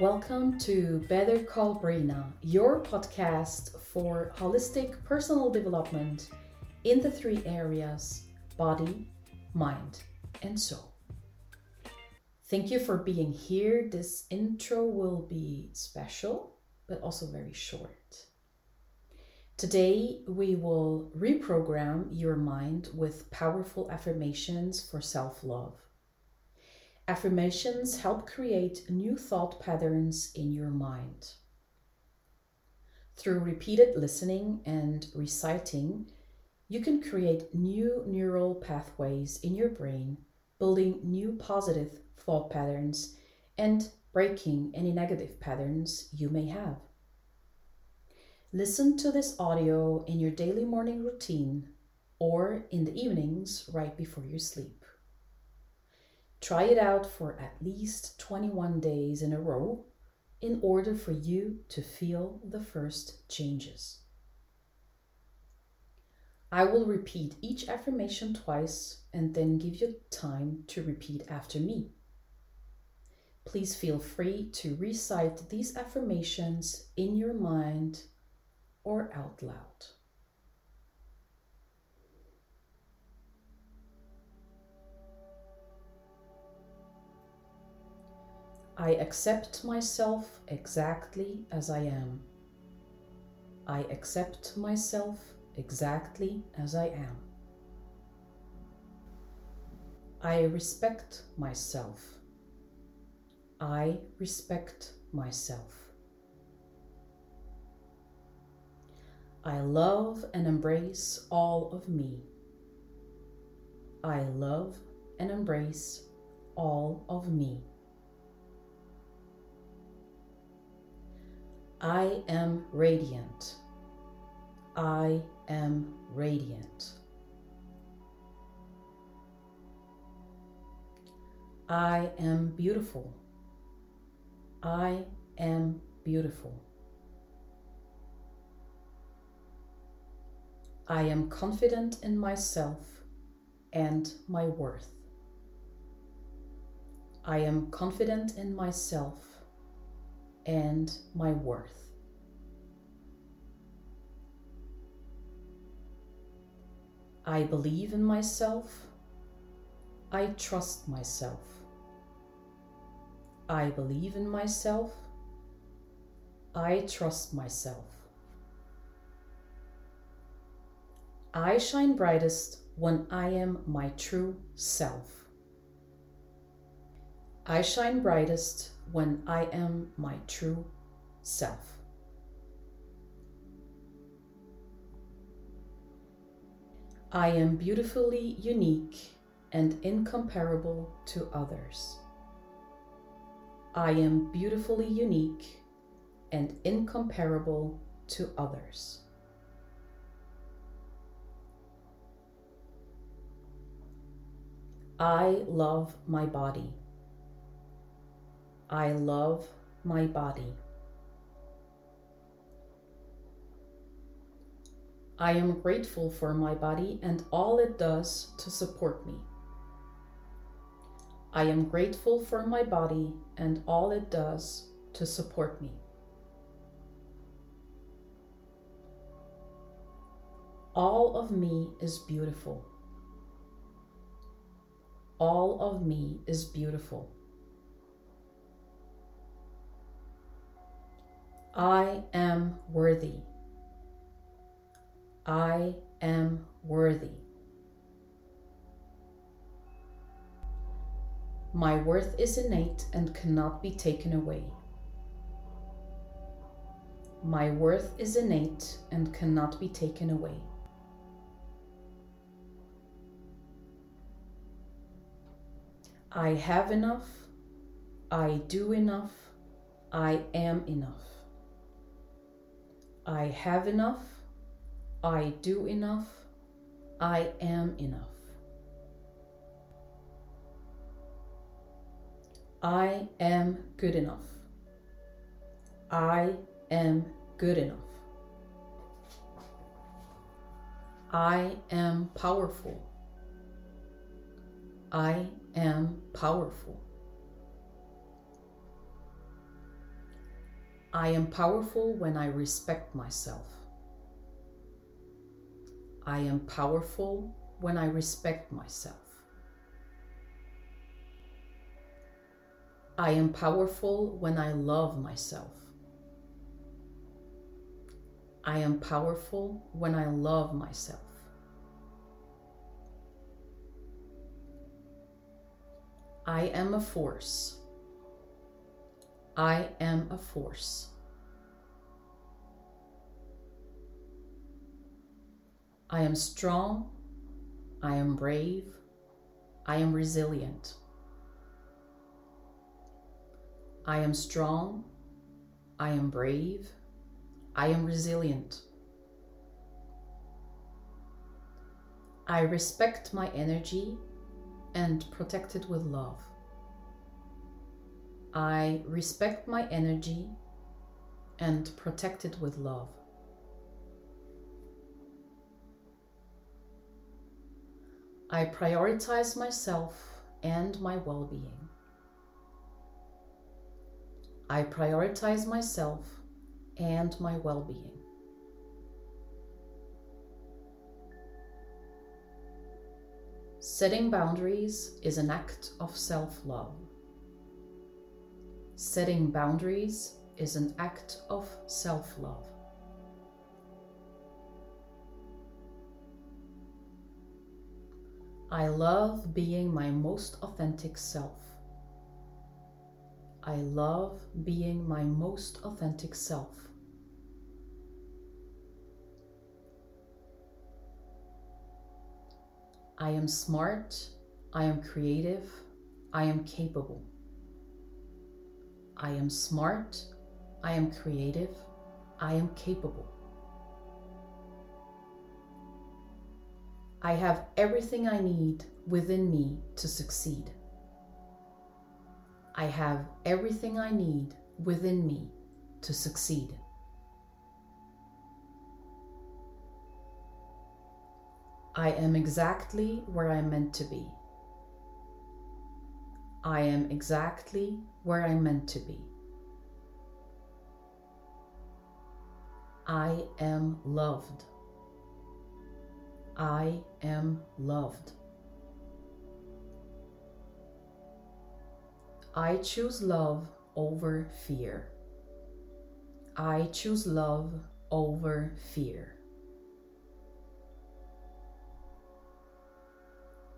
Welcome to Better Call Brina, your podcast for holistic personal development in the three areas body, mind, and soul. Thank you for being here. This intro will be special, but also very short. Today, we will reprogram your mind with powerful affirmations for self love. Affirmations help create new thought patterns in your mind. Through repeated listening and reciting, you can create new neural pathways in your brain, building new positive thought patterns and breaking any negative patterns you may have. Listen to this audio in your daily morning routine or in the evenings right before you sleep. Try it out for at least 21 days in a row in order for you to feel the first changes. I will repeat each affirmation twice and then give you time to repeat after me. Please feel free to recite these affirmations in your mind or out loud. I accept myself exactly as I am. I accept myself exactly as I am. I respect myself. I respect myself. I love and embrace all of me. I love and embrace all of me. I am radiant. I am radiant. I am beautiful. I am beautiful. I am confident in myself and my worth. I am confident in myself and my worth. I believe in myself. I trust myself. I believe in myself. I trust myself. I shine brightest when I am my true self. I shine brightest when I am my true self. I am beautifully unique and incomparable to others. I am beautifully unique and incomparable to others. I love my body. I love my body. I am grateful for my body and all it does to support me. I am grateful for my body and all it does to support me. All of me is beautiful. All of me is beautiful. I am worthy. I am worthy. My worth is innate and cannot be taken away. My worth is innate and cannot be taken away. I have enough. I do enough. I am enough. I have enough. I do enough. I am enough. I am good enough. I am good enough. I am powerful. I am powerful. I am powerful when I respect myself. I am powerful when I respect myself. I am powerful when I love myself. I am powerful when I love myself. I am a force. I am a force. I am strong. I am brave. I am resilient. I am strong. I am brave. I am resilient. I respect my energy and protect it with love. I respect my energy and protect it with love. I prioritize myself and my well being. I prioritize myself and my well being. Setting boundaries is an act of self love. Setting boundaries is an act of self love. I love being my most authentic self. I love being my most authentic self. I am smart, I am creative, I am capable. I am smart, I am creative, I am capable. I have everything I need within me to succeed. I have everything I need within me to succeed. I am exactly where I'm meant to be. I am exactly where I'm meant to be. I am loved. I am loved. I choose love over fear. I choose love over fear.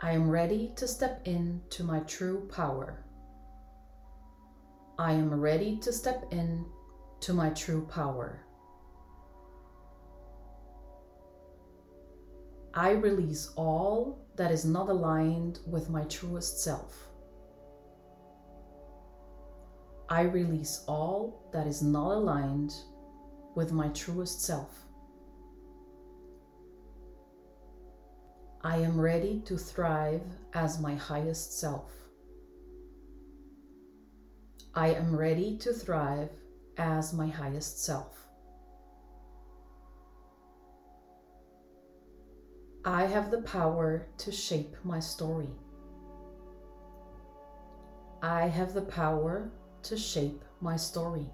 I am ready to step into my true power. I am ready to step in to my true power. I release all that is not aligned with my truest self. I release all that is not aligned with my truest self. I am ready to thrive as my highest self. I am ready to thrive as my highest self. I have the power to shape my story. I have the power to shape my story.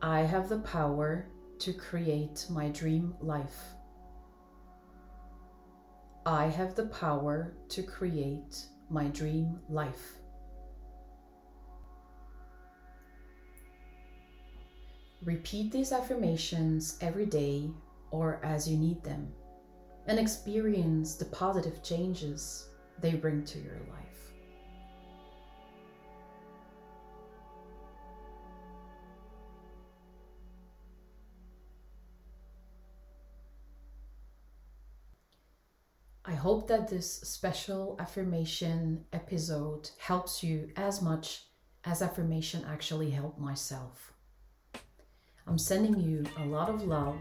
I have the power to create my dream life. I have the power to create my dream life. Repeat these affirmations every day or as you need them and experience the positive changes they bring to your life. Hope that this special affirmation episode helps you as much as affirmation actually helped myself. I'm sending you a lot of love,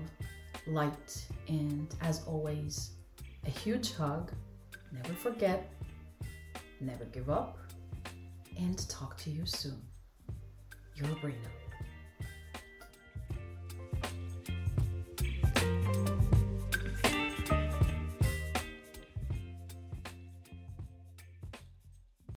light, and as always, a huge hug. Never forget, never give up, and talk to you soon. Your Brina.